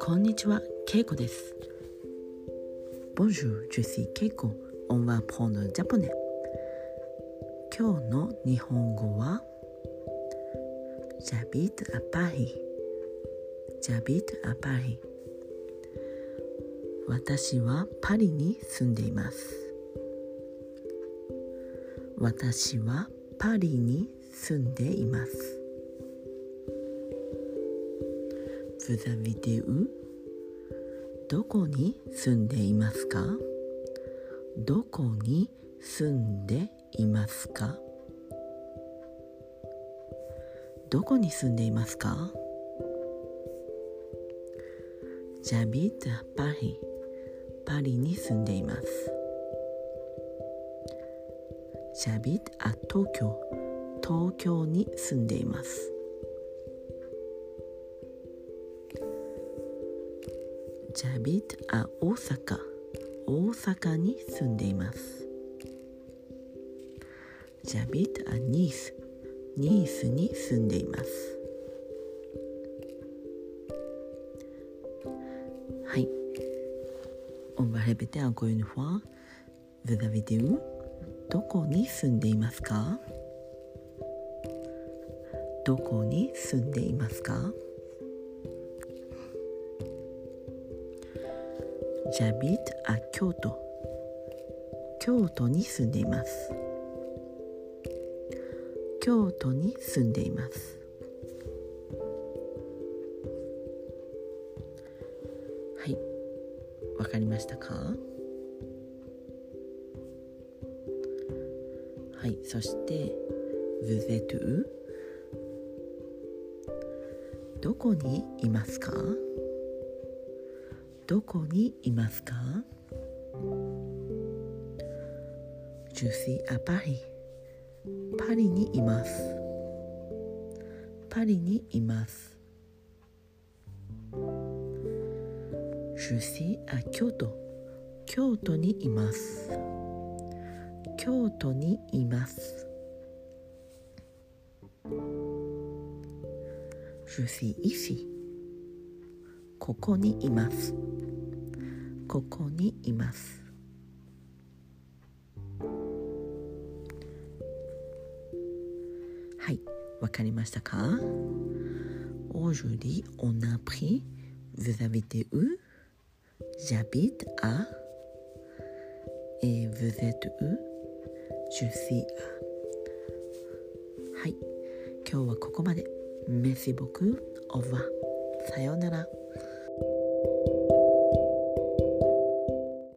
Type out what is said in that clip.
こんにちは、ケイコです。Bonjour, je suis Keiko. On va prendre japonais. 今日の日本語は J'habite à Paris. J'habite à Paris. 私はパリに住んでいます。私はパリに住んでいます。Vous habitez où? どこに住んでいますか？どこに住んでいますか？どこに住んでいますか？J'habite à Paris パリ。に住んでいます。J'habite à 東京。東京に住んでいます J'habite à 大阪大阪に住んでいます J'habite à Nice ニースに住んでいますはい On va répéter encore une fois Vous habitez où どこに住んでいますかどこに住んでいますか？J'habite à 京都京都に住んでいます。京都に住んでいます。はい。わかりましたか？はい。そして「vous êtes où?」どこにいますか？どこにいますか？Je suis à Paris. パリにいます。パリにいます。Je suis à 京都京都にいます。京都にいます。Je suis ici ここにいますここにいますはいわかりましたか Aujourd'hui on a appris Vous habitez où J'habite à Et vous êtes où je suis à はい、今日はここまで Merci beaucoup. Au revoir. さようなら。